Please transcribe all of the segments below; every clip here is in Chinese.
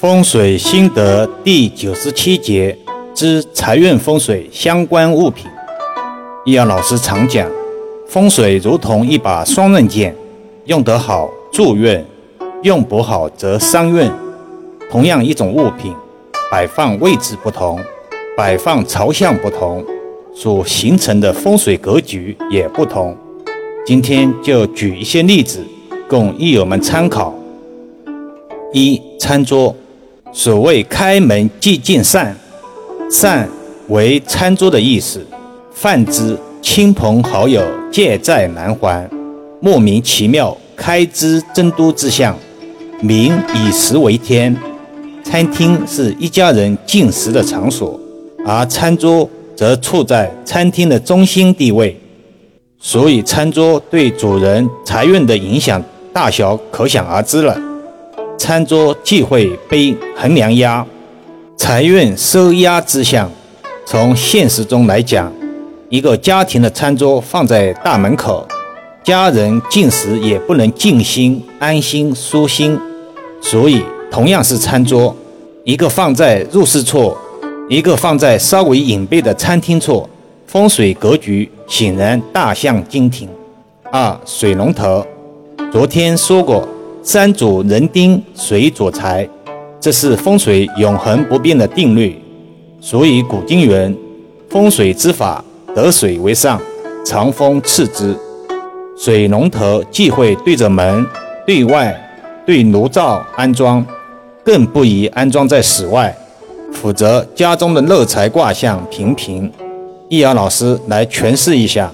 风水心得第九十七节之财运风水相关物品。易阳老师常讲，风水如同一把双刃剑，用得好助运，用不好则伤运。同样一种物品，摆放位置不同，摆放朝向不同，所形成的风水格局也不同。今天就举一些例子，供益友们参考。一、餐桌。所谓开门即进膳，膳为餐桌的意思。泛之亲朋好友借在南还，莫名其妙开支增多之象。民以食为天，餐厅是一家人进食的场所，而餐桌则处在餐厅的中心地位，所以餐桌对主人财运的影响大小可想而知了。餐桌忌讳背横梁压，财运收压之象。从现实中来讲，一个家庭的餐桌放在大门口，家人进食也不能静心、安心、舒心。所以，同样是餐桌，一个放在入室处，一个放在稍微隐蔽的餐厅处，风水格局显然大相径庭。二水龙头，昨天说过。山主人丁，水主财，这是风水永恒不变的定律。所以古今云：“风水之法，得水为上，藏风次之。”水龙头忌讳对着门、对外、对炉灶安装，更不宜安装在室外，否则家中的漏财卦象平平。易阳老师来诠释一下：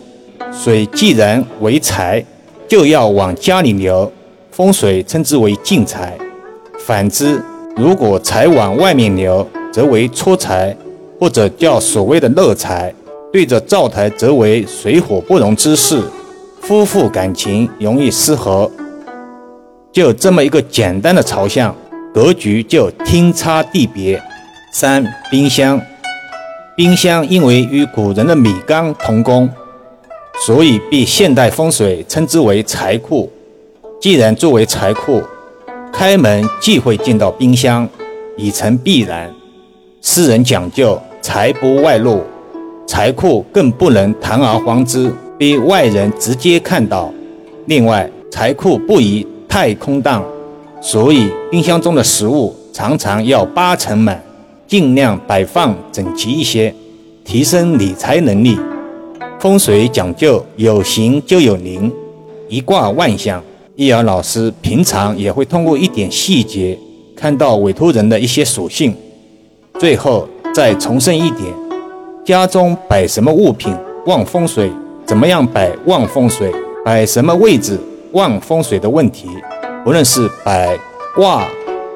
水既然为财，就要往家里流。风水称之为进财，反之，如果财往外面流，则为出财，或者叫所谓的漏财。对着灶台，则为水火不容之势，夫妇感情容易失和。就这么一个简单的朝向，格局就天差地别。三、冰箱，冰箱因为与古人的米缸同工，所以被现代风水称之为财库。既然作为财库，开门即会进到冰箱，已成必然。世人讲究财不外露，财库更不能堂而皇之被外人直接看到。另外，财库不宜太空荡，所以冰箱中的食物常常要八成满，尽量摆放整齐一些，提升理财能力。风水讲究有形就有灵，一卦万象。易遥老师平常也会通过一点细节，看到委托人的一些属性。最后再重申一点：家中摆什么物品旺风水，怎么样摆旺风水，摆什么位置旺风水的问题，无论是摆挂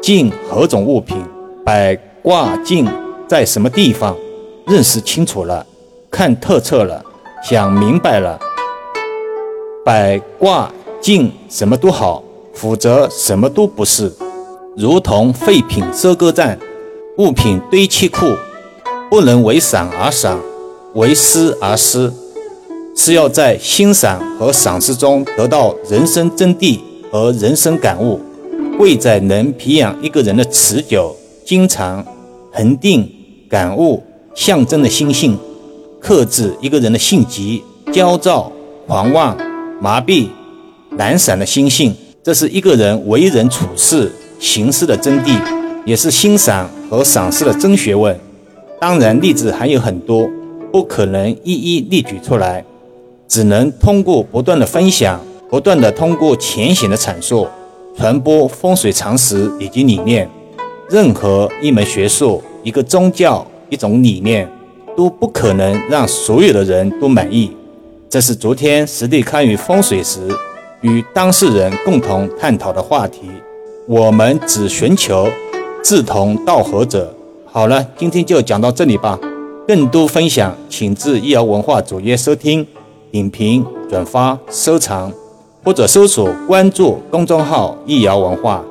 镜何种物品，摆挂镜在什么地方，认识清楚了，看透彻了，想明白了，摆挂。进什么都好，否则什么都不是。如同废品收割站，物品堆砌库，不能为赏而赏，为失而失，是要在欣赏和赏识中得到人生真谛和人生感悟。贵在能培养一个人的持久、经常、恒定、感悟、象征的心性，克制一个人的性急、焦躁、狂妄、麻痹。懒散的心性，这是一个人为人处事、行事的真谛，也是欣赏和赏识的真学问。当然，例子还有很多，不可能一一列举出来，只能通过不断的分享，不断的通过浅显的阐述，传播风水常识以及理念。任何一门学术、一个宗教、一种理念，都不可能让所有的人都满意。这是昨天实地看与风水时。与当事人共同探讨的话题，我们只寻求志同道合者。好了，今天就讲到这里吧。更多分享，请至易瑶文化主页收听、点评、转发、收藏，或者搜索关注公众号“易瑶文化”。